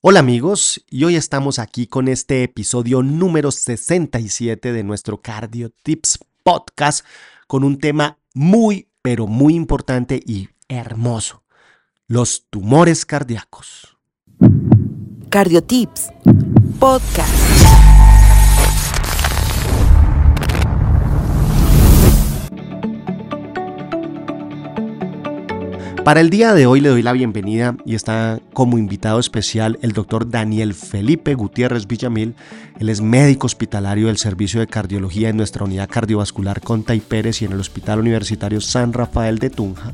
Hola amigos, y hoy estamos aquí con este episodio número 67 de nuestro Cardio Tips Podcast con un tema muy, pero muy importante y hermoso, los tumores cardíacos. Cardio Tips Podcast. Para el día de hoy le doy la bienvenida y está como invitado especial el doctor Daniel Felipe Gutiérrez Villamil. Él es médico hospitalario del Servicio de Cardiología en nuestra unidad cardiovascular Conta y Pérez y en el Hospital Universitario San Rafael de Tunja.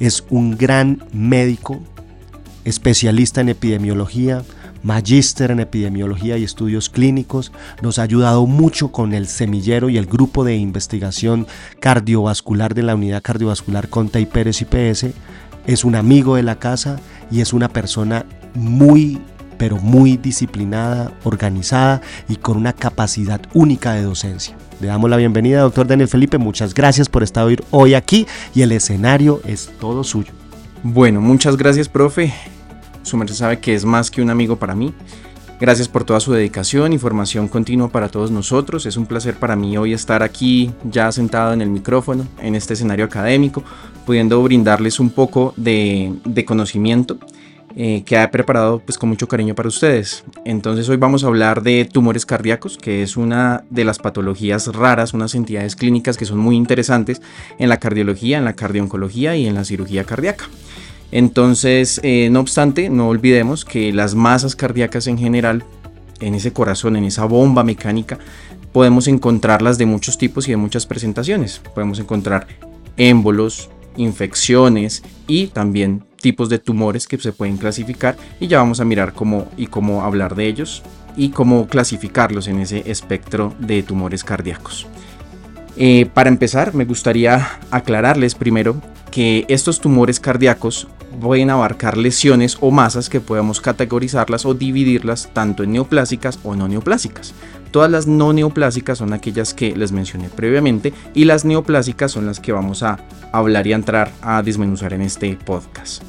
Es un gran médico, especialista en epidemiología, magíster en epidemiología y estudios clínicos, nos ha ayudado mucho con el semillero y el grupo de investigación cardiovascular de la unidad cardiovascular Conta y Pérez IPS. Es un amigo de la casa y es una persona muy pero muy disciplinada, organizada y con una capacidad única de docencia. Le damos la bienvenida, doctor Daniel Felipe. Muchas gracias por estar hoy aquí y el escenario es todo suyo. Bueno, muchas gracias, profe. Su merced sabe que es más que un amigo para mí. Gracias por toda su dedicación y formación continua para todos nosotros. Es un placer para mí hoy estar aquí ya sentado en el micrófono, en este escenario académico, pudiendo brindarles un poco de, conocimiento eh, que ha preparado pues, con mucho cariño para ustedes. Entonces hoy vamos a hablar de tumores cardíacos, que es una de las patologías raras, unas entidades clínicas que son muy interesantes en la cardiología, en la cardioncología y en la cirugía cardíaca. Entonces, eh, no obstante, no olvidemos que las masas cardíacas en general, en ese corazón, en esa bomba mecánica, podemos encontrarlas de muchos tipos y de muchas presentaciones. Podemos encontrar émbolos, infecciones y también tipos de tumores que se pueden clasificar y ya vamos a mirar cómo y cómo hablar de ellos y cómo clasificarlos en ese espectro de tumores cardíacos. Eh, para empezar, me gustaría aclararles primero que estos tumores cardíacos pueden abarcar lesiones o masas que podemos categorizarlas o dividirlas tanto en neoplásicas o no neoplásicas. Todas las no neoplásicas son aquellas que les mencioné previamente y las neoplásicas son las que vamos a hablar y a entrar a desmenuzar en este podcast.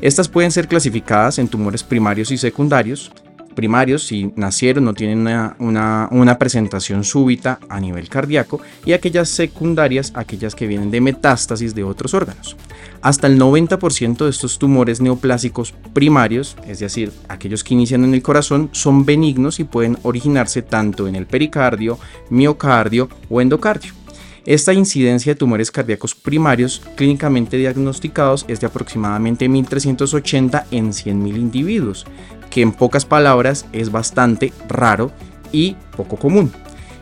Estas pueden ser clasificadas en tumores primarios y secundarios, primarios, si nacieron, no tienen una, presentación súbita a nivel cardíaco, y aquellas secundarias, aquellas que vienen de metástasis de otros órganos. Hasta el 90% de estos tumores neoplásicos primarios, es decir, aquellos que inician en el corazón, son benignos y pueden originarse tanto en el pericardio, miocardio o endocardio. Esta incidencia de tumores cardíacos primarios clínicamente diagnosticados es de aproximadamente 1380 en 100.000 individuos, que en pocas palabras es bastante raro y poco común.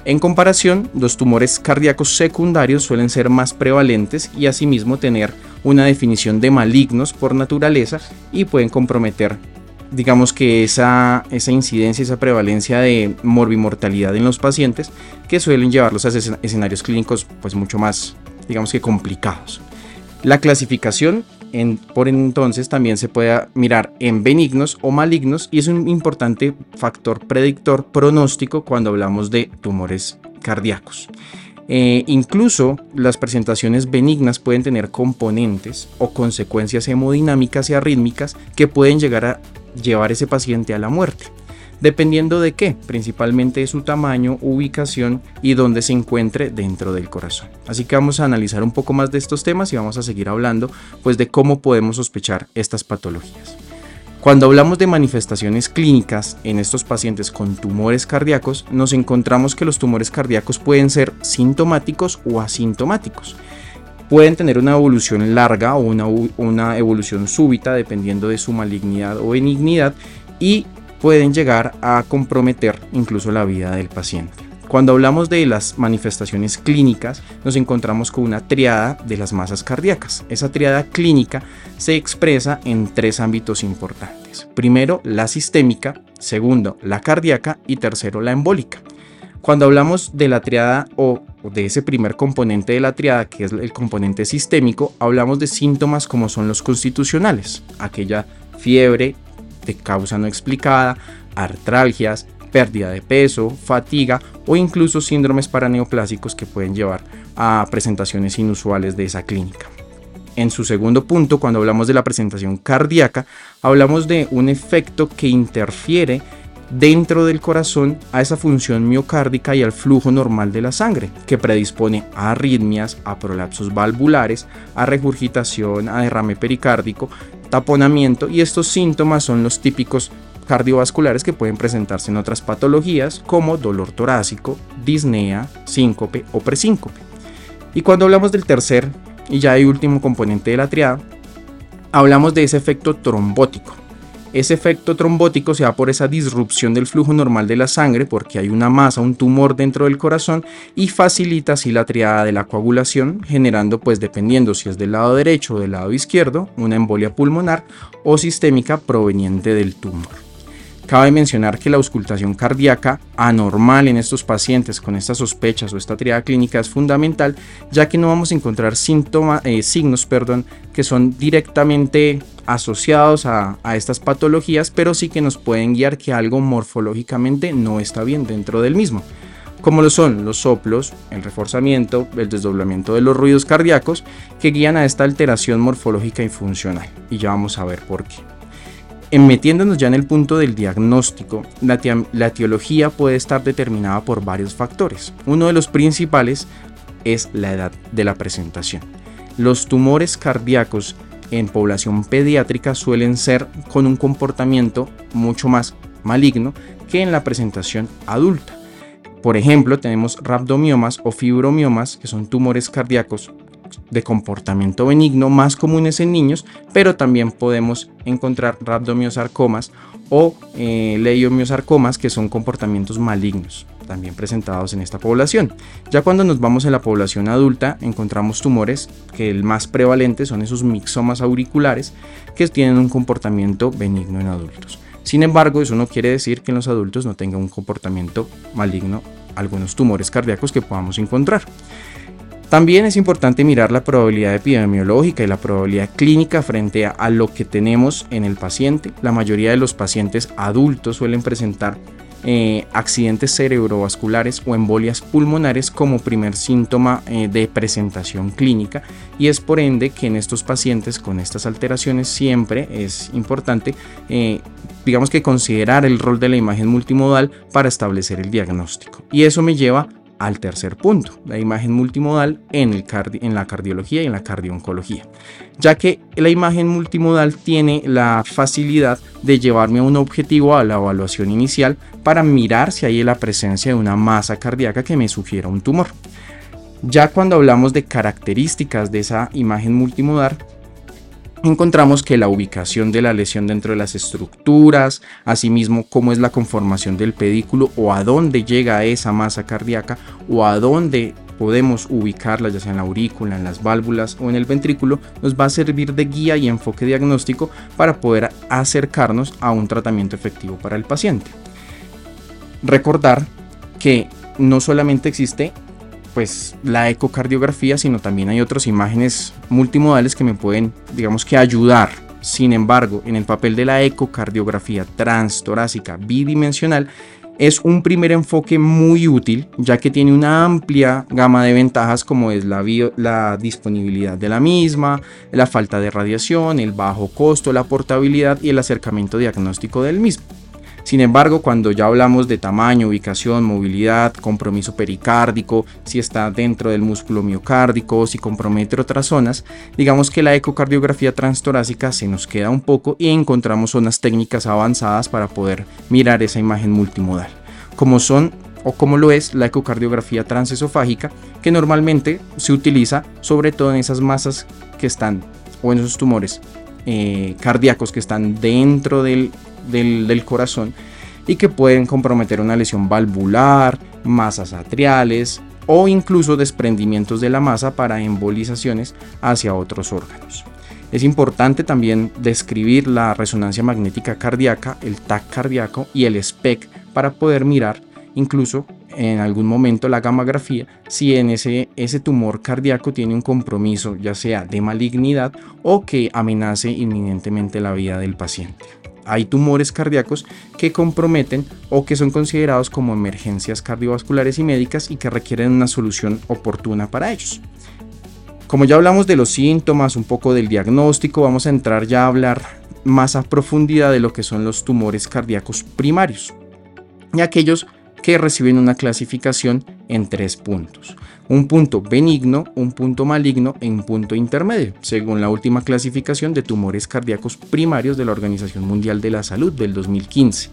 En comparación, los tumores cardíacos secundarios suelen ser más prevalentes y asimismo tener una definición de malignos por naturaleza y pueden comprometer, digamos que esa, esa incidencia, esa prevalencia de morbimortalidad en los pacientes que suelen llevarlos a escenarios clínicos pues mucho más, digamos que complicados. La clasificación por entonces también se puede mirar en benignos o malignos y es un importante factor predictor pronóstico cuando hablamos de tumores cardíacos. Eh, incluso las presentaciones benignas pueden tener componentes o consecuencias hemodinámicas y arrítmicas que pueden llegar a llevar ese paciente a la muerte dependiendo de qué, principalmente de su tamaño, ubicación y dónde se encuentre dentro del corazón. Así que vamos a analizar un poco más de estos temas y vamos a seguir hablando pues de cómo podemos sospechar estas patologías. Cuando hablamos de manifestaciones clínicas en estos pacientes con tumores cardíacos, nos encontramos que los tumores cardíacos pueden ser sintomáticos o asintomáticos. Pueden tener una evolución larga o una, una evolución súbita dependiendo de su malignidad o benignidad y pueden llegar a comprometer incluso la vida del paciente. Cuando hablamos de las manifestaciones clínicas, nos encontramos con una triada de las masas cardíacas. Esa triada clínica se expresa en tres ámbitos importantes. Primero, la sistémica, segundo, la cardíaca y tercero, la embólica. Cuando hablamos de la triada o de ese primer componente de la triada, que es el componente sistémico, hablamos de síntomas como son los constitucionales, aquella fiebre, de causa no explicada, artralgias, pérdida de peso, fatiga o incluso síndromes paraneoplásicos que pueden llevar a presentaciones inusuales de esa clínica. En su segundo punto, cuando hablamos de la presentación cardíaca, hablamos de un efecto que interfiere dentro del corazón a esa función miocárdica y al flujo normal de la sangre, que predispone a arritmias, a prolapsos valvulares, a regurgitación, a derrame pericárdico, taponamiento y estos síntomas son los típicos cardiovasculares que pueden presentarse en otras patologías como dolor torácico, disnea, síncope o presíncope. Y cuando hablamos del tercer y ya hay último componente de la triada, hablamos de ese efecto trombótico. Ese efecto trombótico se da por esa disrupción del flujo normal de la sangre porque hay una masa, un tumor dentro del corazón y facilita así la triada de la coagulación, generando pues dependiendo si es del lado derecho o del lado izquierdo, una embolia pulmonar o sistémica proveniente del tumor. Cabe mencionar que la auscultación cardíaca anormal en estos pacientes con estas sospechas o esta triada clínica es fundamental, ya que no vamos a encontrar síntomas, eh, signos perdón, que son directamente asociados a, a, estas patologías, pero sí que nos pueden guiar que algo morfológicamente no está bien dentro del mismo, como lo son los soplos, el reforzamiento, el desdoblamiento de los ruidos cardíacos, que guían a esta alteración morfológica y funcional. Y ya vamos a ver por qué. En metiéndonos ya en el punto del diagnóstico, la, la etiología puede estar determinada por varios factores. Uno de los principales es la edad de la presentación. Los tumores cardíacos en población pediátrica suelen ser con un comportamiento mucho más maligno que en la presentación adulta. Por ejemplo, tenemos rhabdomiomas o fibromiomas, que son tumores cardíacos de comportamiento benigno más comunes en niños, pero también podemos encontrar rhabdomiosarcomas o eh, leiomiosarcomas que son comportamientos malignos también presentados en esta población. Ya cuando nos vamos a la población adulta encontramos tumores que el más prevalente son esos mixomas auriculares que tienen un comportamiento benigno en adultos. Sin embargo, eso no quiere decir que en los adultos no tenga un comportamiento maligno algunos tumores cardíacos que podamos encontrar. También es importante mirar la probabilidad epidemiológica y la probabilidad clínica frente a, lo que tenemos en el paciente. La mayoría de los pacientes adultos suelen presentar eh, accidentes cerebrovasculares o embolias pulmonares como primer síntoma eh, de presentación clínica y es por ende que en estos pacientes con estas alteraciones siempre es importante eh, digamos que considerar el rol de la imagen multimodal para establecer el diagnóstico y eso me lleva al tercer punto, la imagen multimodal en, la cardiología y en la cardioncología, ya que la imagen multimodal tiene la facilidad de llevarme a un objetivo a la evaluación inicial para mirar si hay la presencia de una masa cardíaca que me sugiera un tumor. Ya cuando hablamos de características de esa imagen multimodal, encontramos que la ubicación de la lesión dentro de las estructuras, asimismo cómo es la conformación del pedículo o a dónde llega esa masa cardíaca o a dónde podemos ubicarla, ya sea en la aurícula, en las válvulas o en el ventrículo, nos va a servir de guía y enfoque diagnóstico para poder acercarnos a un tratamiento efectivo para el paciente. Recordar que no solamente existe pues la ecocardiografía, sino también hay otras imágenes multimodales que me pueden, digamos que ayudar. Sin embargo, en el papel de la ecocardiografía transtorácica bidimensional es un primer enfoque muy útil ya que tiene una amplia gama de ventajas como es la, la disponibilidad de la misma, la falta de radiación, el bajo costo, la portabilidad y el acercamiento diagnóstico del mismo. Sin embargo, cuando ya hablamos de tamaño, ubicación, movilidad, compromiso pericárdico, si está dentro del músculo miocárdico, si compromete otras zonas, digamos que la ecocardiografía transtorácica se nos queda un poco y encontramos zonas técnicas avanzadas para poder mirar esa imagen multimodal, como son o como lo es la ecocardiografía transesofágica, que normalmente se utiliza sobre todo en esas masas que están o en esos tumores eh, cardíacos que están dentro del del, corazón y que pueden comprometer una lesión valvular, masas atriales o incluso desprendimientos de la masa para embolizaciones hacia otros órganos. Es importante también describir la resonancia magnética cardíaca, el TAC cardíaco y el SPEC para poder mirar incluso en algún momento la gamografía si en ese, ese tumor cardíaco tiene un compromiso ya sea de malignidad o que amenace inminentemente la vida del paciente hay tumores cardíacos que comprometen o que son considerados como emergencias cardiovasculares y médicas y que requieren una solución oportuna para ellos. Como ya hablamos de los síntomas, un poco del diagnóstico, vamos a entrar ya a hablar más a profundidad de lo que son los tumores cardíacos primarios y aquellos que reciben una clasificación en tres puntos. Un punto benigno, un punto maligno y un punto intermedio, según la última clasificación de tumores cardíacos primarios de la Organización Mundial de la Salud del 2015.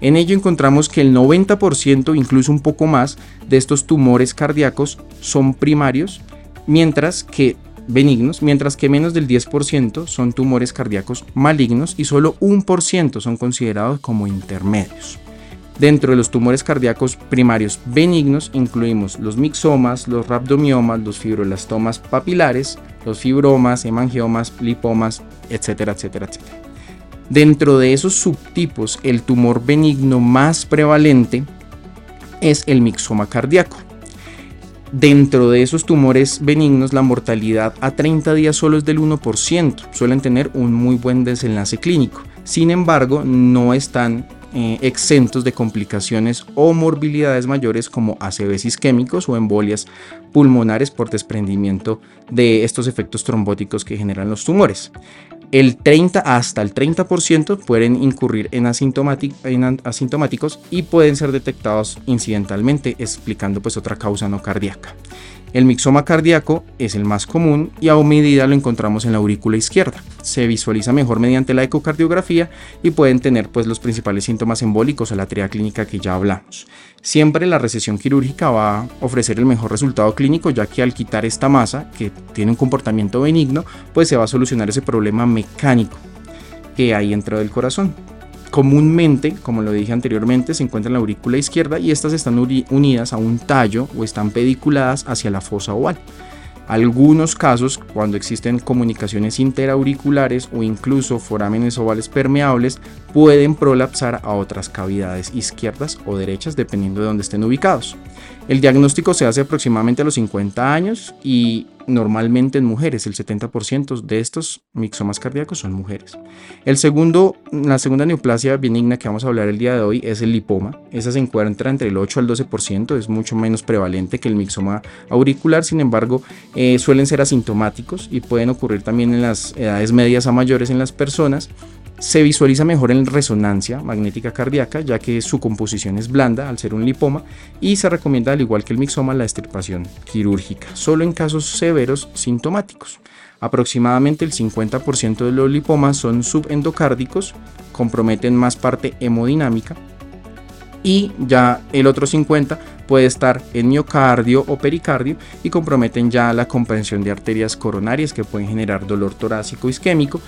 En ello encontramos que el 90%, incluso un poco más, de estos tumores cardíacos son primarios, mientras que benignos, mientras que menos del 10% son tumores cardíacos malignos y solo un por ciento son considerados como intermedios. Dentro de los tumores cardíacos primarios benignos incluimos los mixomas, los rhabdomiomas, los fibrolastomas papilares, los fibromas, hemangiomas, lipomas, etcétera, etcétera, etcétera. Dentro de esos subtipos, el tumor benigno más prevalente es el mixoma cardíaco. Dentro de esos tumores benignos, la mortalidad a 30 días solo es del 1%. Suelen tener un muy buen desenlace clínico. Sin embargo, no están eh, exentos de complicaciones o morbilidades mayores como ACVs isquémicos o embolias pulmonares por desprendimiento de estos efectos trombóticos que generan los tumores. El 30 hasta el 30% pueden incurrir en, en, asintomáticos y pueden ser detectados incidentalmente, explicando pues otra causa no cardíaca. El mixoma cardíaco es el más común y a medida lo encontramos en la aurícula izquierda. Se visualiza mejor mediante la ecocardiografía y pueden tener pues los principales síntomas embólicos o la tría clínica que ya hablamos. Siempre la recesión quirúrgica va a ofrecer el mejor resultado clínico ya que al quitar esta masa que tiene un comportamiento benigno pues se va a solucionar ese problema mecánico que hay dentro del corazón. Comúnmente, como lo dije anteriormente, se encuentra en la aurícula izquierda y estas están unidas a un tallo o están pediculadas hacia la fosa oval. Algunos casos, cuando existen comunicaciones interauriculares o incluso forámenes ovales permeables, pueden prolapsar a otras cavidades izquierdas o derechas dependiendo de dónde estén ubicados. El diagnóstico se hace aproximadamente a los 50 años y normalmente en mujeres, el 70% de estos mixomas cardíacos son mujeres. El segundo, la segunda neoplasia benigna que vamos a hablar el día de hoy es el lipoma. Esa se encuentra entre el 8 al 12%, es mucho menos prevalente que el mixoma auricular, sin embargo, eh, suelen ser asintomáticos y pueden ocurrir también en las edades medias a mayores en las personas se visualiza mejor en resonancia magnética cardíaca, ya que su composición es blanda al ser un lipoma, y se recomienda, al igual que el mixoma, la extirpación quirúrgica, solo en casos severos sintomáticos. Aproximadamente el 50% de los lipomas son subendocárdicos, comprometen más parte hemodinámica, y ya el otro 50 puede estar en miocardio o pericardio y comprometen ya la comprensión de arterias coronarias que pueden generar dolor torácico isquémico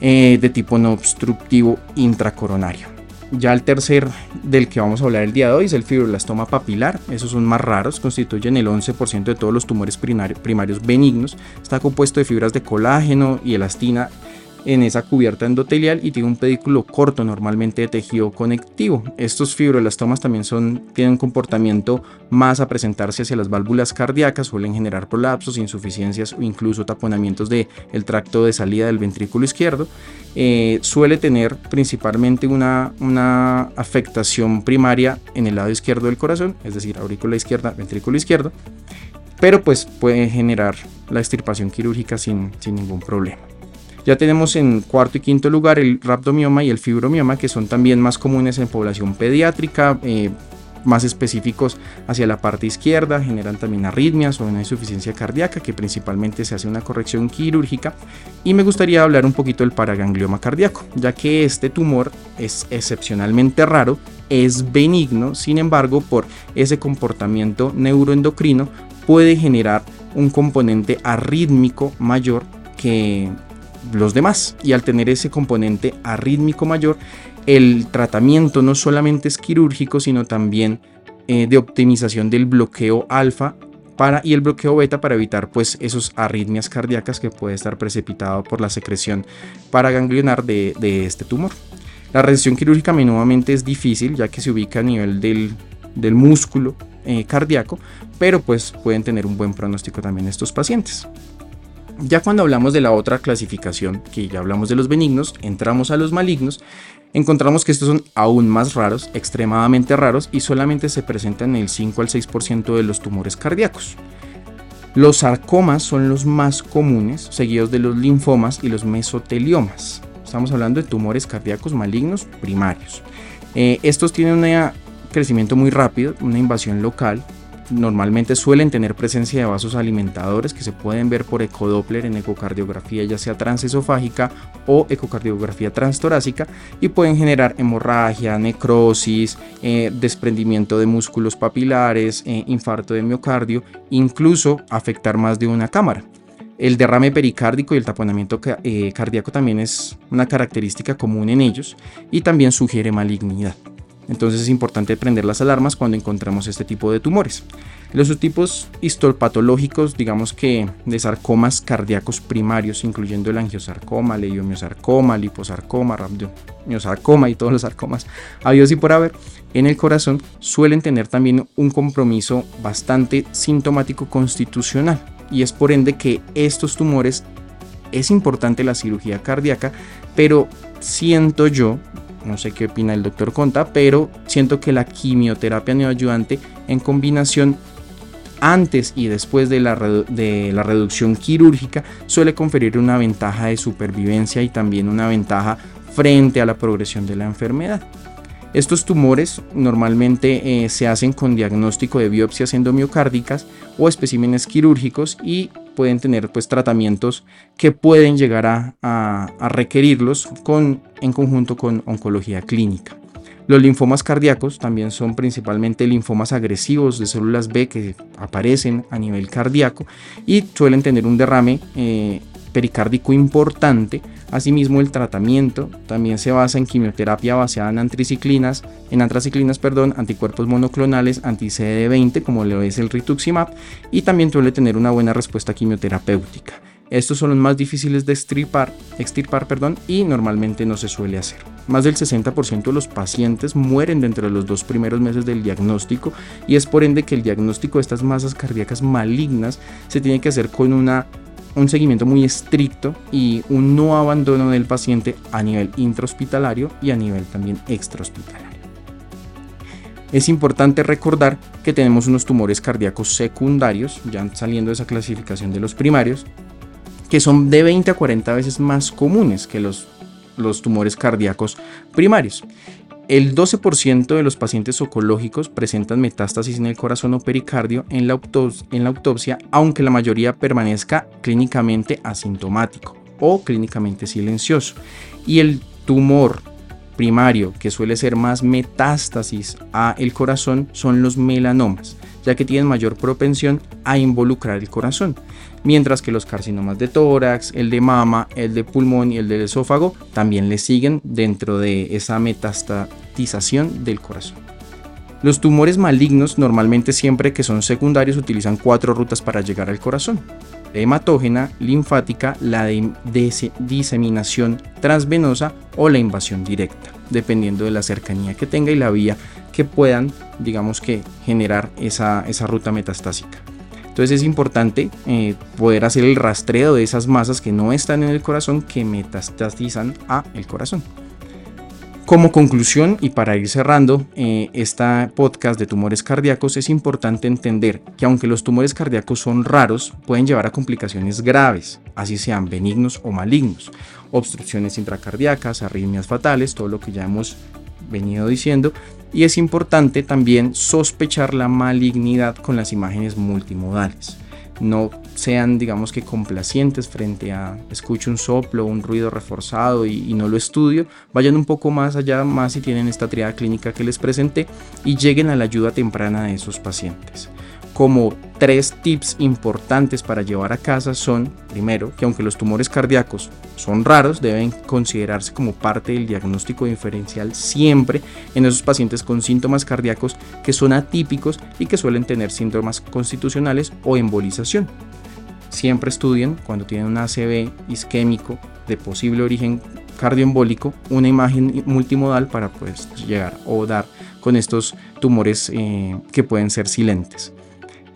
eh, de tipo no obstructivo intracoronario. Ya el tercer del que vamos a hablar el día de hoy es el fibroblastoma papilar. Esos son más raros, constituyen el 11% de todos los tumores primarios benignos. Está compuesto de fibras de colágeno y elastina en esa cubierta endotelial y tiene un pedículo corto normalmente de tejido conectivo. Estos fibrolastomas también son, tienen comportamiento más a presentarse hacia las válvulas cardíacas, suelen generar prolapsos, insuficiencias o incluso taponamientos del el tracto de salida del ventrículo izquierdo. Eh, suele tener principalmente una, una afectación primaria en el lado izquierdo del corazón, es decir, aurícula izquierda, ventrículo izquierdo, pero pues puede generar la extirpación quirúrgica sin, sin ningún problema. Ya tenemos en cuarto y quinto lugar el rhabdomioma y el fibromioma, que son también más comunes en población pediátrica, eh, más específicos hacia la parte izquierda, generan también arritmias o una insuficiencia cardíaca, que principalmente se hace una corrección quirúrgica. Y me gustaría hablar un poquito del paraganglioma cardíaco, ya que este tumor es excepcionalmente raro, es benigno, sin embargo, por ese comportamiento neuroendocrino puede generar un componente arrítmico mayor que los demás. Y al tener ese componente arrítmico mayor, el tratamiento no solamente es quirúrgico, sino también eh, de optimización del bloqueo alfa para, y el bloqueo beta para evitar pues esos arritmias cardíacas que puede estar precipitado por la secreción paraganglionar de, de este tumor. La recesión quirúrgica nuevamente es difícil ya que se ubica a nivel del, del músculo eh, cardíaco, pero pues pueden tener un buen pronóstico también estos pacientes. Ya cuando hablamos de la otra clasificación, que ya hablamos de los benignos, entramos a los malignos, encontramos que estos son aún más raros, extremadamente raros, y solamente se presentan en el 5 al 6% de los tumores cardíacos. Los sarcomas son los más comunes, seguidos de los linfomas y los mesoteliomas. Estamos hablando de tumores cardíacos malignos primarios. Eh, estos tienen un crecimiento muy rápido, una invasión local, normalmente suelen tener presencia de vasos alimentadores que se pueden ver por ecodoppler en ecocardiografía ya sea transesofágica o ecocardiografía transtorácica y pueden generar hemorragia, necrosis, eh, desprendimiento de músculos papilares, eh, infarto de miocardio, incluso afectar más de una cámara. El derrame pericárdico y el taponamiento eh, cardíaco también es una característica común en ellos y también sugiere malignidad. Entonces es importante prender las alarmas cuando encontramos este tipo de tumores. Los subtipos histopatológicos, digamos que de sarcomas cardíacos primarios, incluyendo el angiosarcoma, leiomiosarcoma, liposarcoma, rhabdomiosarcoma y todos los sarcomas habidos y por haber, en el corazón suelen tener también un compromiso bastante sintomático constitucional. Y es por ende que estos tumores es importante la cirugía cardíaca, pero siento yo, no sé qué opina el doctor Conta, pero siento que la quimioterapia neoayudante en combinación antes y después de la, de la reducción quirúrgica suele conferir una ventaja de supervivencia y también una ventaja frente a la progresión de la enfermedad. Estos tumores normalmente eh, se hacen con diagnóstico de biopsias endomiocárdicas o especímenes quirúrgicos y pueden tener pues tratamientos que pueden llegar a, requerirlos con, en conjunto con oncología clínica. Los linfomas cardíacos también son principalmente linfomas agresivos de células B que aparecen a nivel cardíaco y suelen tener un derrame eh, pericárdico importante. Asimismo, el tratamiento también se basa en quimioterapia basada en antraciclinas, en antraciclinas, perdón, anticuerpos monoclonales anti-CD20 como lo es el rituximab y también suele tener una buena respuesta quimioterapéutica. Estos son los más difíciles de extirpar, extirpar perdón, y normalmente no se suele hacer. Más del 60% de los pacientes mueren dentro de los dos primeros meses del diagnóstico y es por ende que el diagnóstico de estas masas cardíacas malignas se tiene que hacer con una un seguimiento muy estricto y un no abandono del paciente a nivel intrahospitalario y a nivel también extrahospitalario. Es importante recordar que tenemos unos tumores cardíacos secundarios, ya saliendo de esa clasificación de los primarios, que son de 20 a 40 veces más comunes que los, los tumores cardíacos primarios. El 12% de los pacientes oncológicos presentan metástasis en el corazón o pericardio en la, autopsia, aunque la mayoría permanezca clínicamente asintomático o clínicamente silencioso. Y el tumor primario que suele ser más metástasis a el corazón son los melanomas, ya que tienen mayor propensión a involucrar el corazón mientras que los carcinomas de tórax, el de mama, el de pulmón y el del esófago también le siguen dentro de esa metastatización del corazón. Los tumores malignos normalmente siempre que son secundarios utilizan cuatro rutas para llegar al corazón. Hematógena, linfática, la diseminación transvenosa o la invasión directa, dependiendo de la cercanía que tenga y la vía que puedan, digamos que, generar esa, esa ruta metastásica. Entonces es importante eh, poder hacer el rastreo de esas masas que no están en el corazón que metastatizan a el corazón. Como conclusión y para ir cerrando eh, esta podcast de tumores cardíacos es importante entender que aunque los tumores cardíacos son raros, pueden llevar a complicaciones graves, así sean benignos o malignos, obstrucciones intracardíacas, arritmias fatales, todo lo que ya hemos venido diciendo, y es importante también sospechar la malignidad con las imágenes multimodales. No sean, digamos que, complacientes frente a escucho un soplo, un ruido reforzado y, no lo estudio. Vayan un poco más allá, más si tienen esta triada clínica que les presenté y lleguen a la ayuda temprana de esos pacientes como tres tips importantes para llevar a casa son, primero, que aunque los tumores cardíacos son raros, deben considerarse como parte del diagnóstico diferencial siempre en esos pacientes con síntomas cardíacos que son atípicos y que suelen tener síntomas constitucionales o embolización. Siempre estudien cuando tienen un ACV isquémico de posible origen cardioembólico una imagen multimodal para pues, llegar o dar con estos tumores eh, que pueden ser silentes.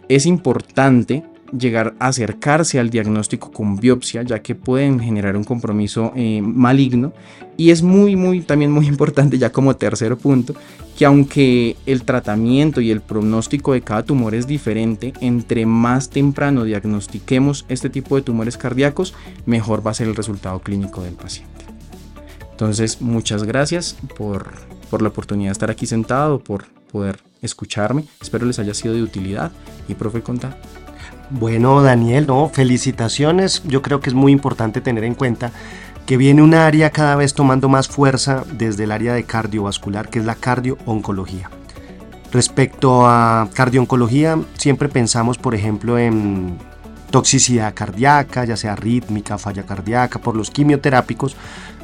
Es importante llegar a acercarse al diagnóstico con biopsia, ya que pueden generar un compromiso eh, maligno. Y es muy, muy, también muy importante, ya como tercer punto, que aunque el tratamiento y el pronóstico de cada tumor es diferente, entre más temprano diagnostiquemos este tipo de tumores cardíacos, mejor va a ser el resultado clínico del paciente. Entonces, muchas gracias por, por la oportunidad de estar aquí sentado, por poder escucharme. Espero les haya sido de utilidad. Y profe, conta. Bueno, Daniel, no, felicitaciones. Yo creo que es muy importante tener en cuenta que viene un área cada vez tomando más fuerza desde el área de cardiovascular, que es la cardiooncología. Respecto a cardiooncología, siempre pensamos, por ejemplo, en toxicidad cardíaca, ya sea rítmica, falla cardíaca, por los quimioterápicos,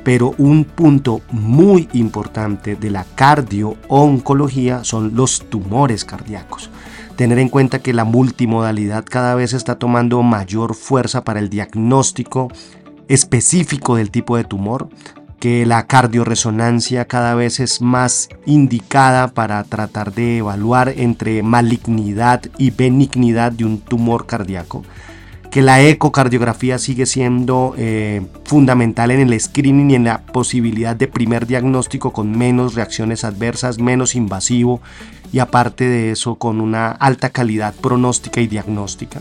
pero un punto muy importante de la cardiooncología son los tumores cardíacos tener en cuenta que la multimodalidad cada vez está tomando mayor fuerza para el diagnóstico específico del tipo de tumor, que la cardioresonancia cada vez es más indicada para tratar de evaluar entre malignidad y benignidad de un tumor cardíaco que la ecocardiografía sigue siendo eh, fundamental en el screening y en la posibilidad de primer diagnóstico con menos reacciones adversas, menos invasivo y aparte de eso con una alta calidad pronóstica y diagnóstica.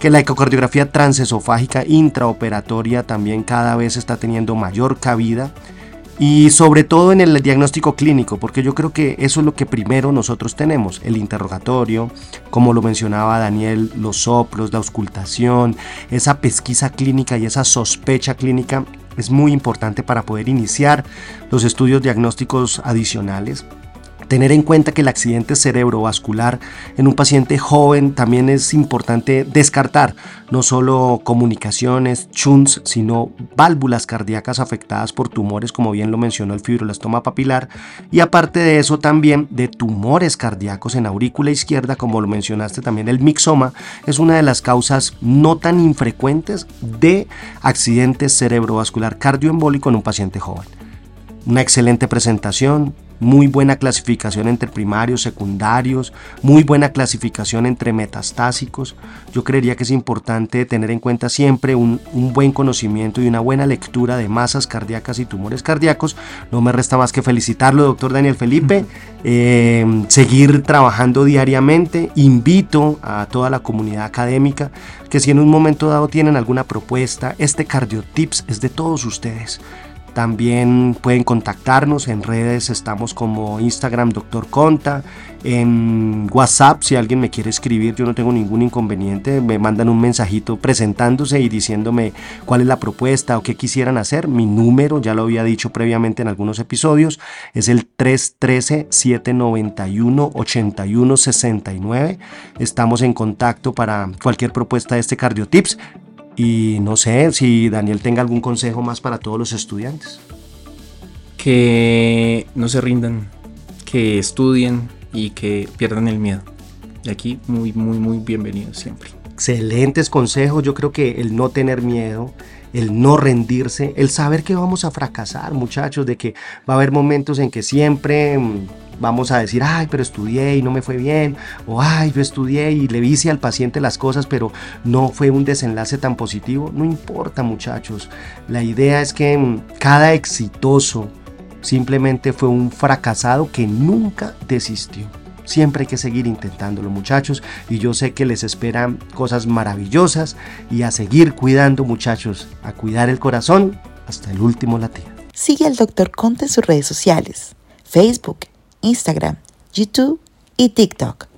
Que la ecocardiografía transesofágica intraoperatoria también cada vez está teniendo mayor cabida y sobre todo en el diagnóstico clínico, porque yo creo que eso es lo que primero nosotros tenemos, el interrogatorio, como lo mencionaba Daniel, los soplos, la auscultación, esa pesquisa clínica y esa sospecha clínica es muy importante para poder iniciar los estudios diagnósticos adicionales Tener en cuenta que el accidente cerebrovascular en un paciente joven también es importante descartar no solo comunicaciones, chunts, sino válvulas cardíacas afectadas por tumores, como bien lo mencionó el fibroblastoma papilar, y aparte de eso también de tumores cardíacos en aurícula izquierda, como lo mencionaste también el mixoma, es una de las causas no tan infrecuentes de accidente cerebrovascular cardioembólico en un paciente joven. Una excelente presentación, muy buena clasificación entre primarios, secundarios, muy buena clasificación entre metastásicos. Yo creería que es importante tener en cuenta siempre un, buen conocimiento y una buena lectura de masas cardíacas y tumores cardíacos. No me resta más que felicitarlo, doctor Daniel Felipe, eh, seguir trabajando diariamente. Invito a toda la comunidad académica que si en un momento dado tienen alguna propuesta, este CardioTips es de todos ustedes. También pueden contactarnos en redes, estamos como Instagram Doctor Conta, en WhatsApp si alguien me quiere escribir, yo no tengo ningún inconveniente, me mandan un mensajito presentándose y diciéndome cuál es la propuesta o qué quisieran hacer. Mi número, ya lo había dicho previamente en algunos episodios, es el 313-791-8169. Estamos en contacto para cualquier propuesta de este CardioTips. Y no sé si Daniel tenga algún consejo más para todos los estudiantes. Que no se rindan, que estudien y que pierdan el miedo. Y aquí muy, muy, muy bienvenidos siempre. Excelentes consejos. Yo creo que el no tener miedo, el no rendirse, el saber que vamos a fracasar, muchachos, de que va a haber momentos en que siempre mm, vamos a decir, ay, pero estudié y no me fue bien, o ay, yo estudié y le hice al paciente las cosas, pero no fue un desenlace tan positivo. No importa, muchachos. La idea es que mm, cada exitoso simplemente fue un fracasado que nunca desistió. Siempre hay que seguir intentándolo muchachos y yo sé que les esperan cosas maravillosas y a seguir cuidando muchachos, a cuidar el corazón hasta el último latido. Sigue al Dr. Conte en sus redes sociales, Facebook, Instagram, YouTube y TikTok